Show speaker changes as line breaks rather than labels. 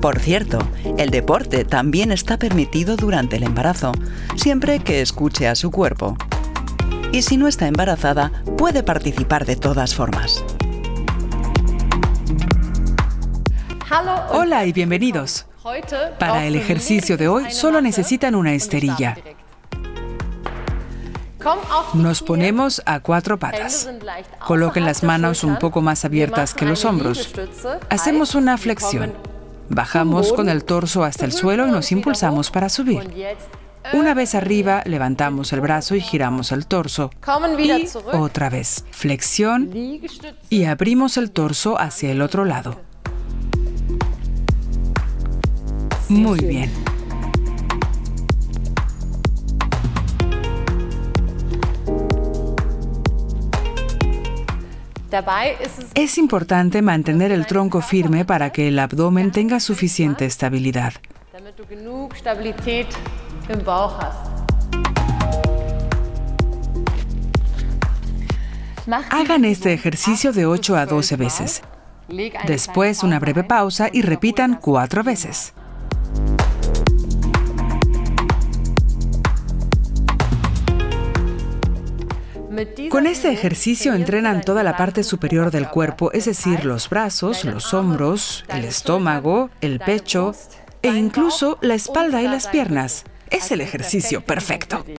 Por cierto, el deporte también está permitido durante el embarazo, siempre que escuche a su cuerpo. Y si no está embarazada, puede participar de todas formas.
Hola y bienvenidos. Para el ejercicio de hoy solo necesitan una esterilla. Nos ponemos a cuatro patas. Coloquen las manos un poco más abiertas que los hombros. Hacemos una flexión. Bajamos con el torso hasta el suelo y nos impulsamos para subir. Una vez arriba, levantamos el brazo y giramos el torso. Y otra vez, flexión y abrimos el torso hacia el otro lado. Muy bien. Es importante mantener el tronco firme para que el abdomen tenga suficiente estabilidad. Hagan este ejercicio de 8 a 12 veces. Después una breve pausa y repitan cuatro veces. Con este ejercicio entrenan toda la parte superior del cuerpo, es decir, los brazos, los hombros, el estómago, el pecho e incluso la espalda y las piernas. Es el ejercicio perfecto.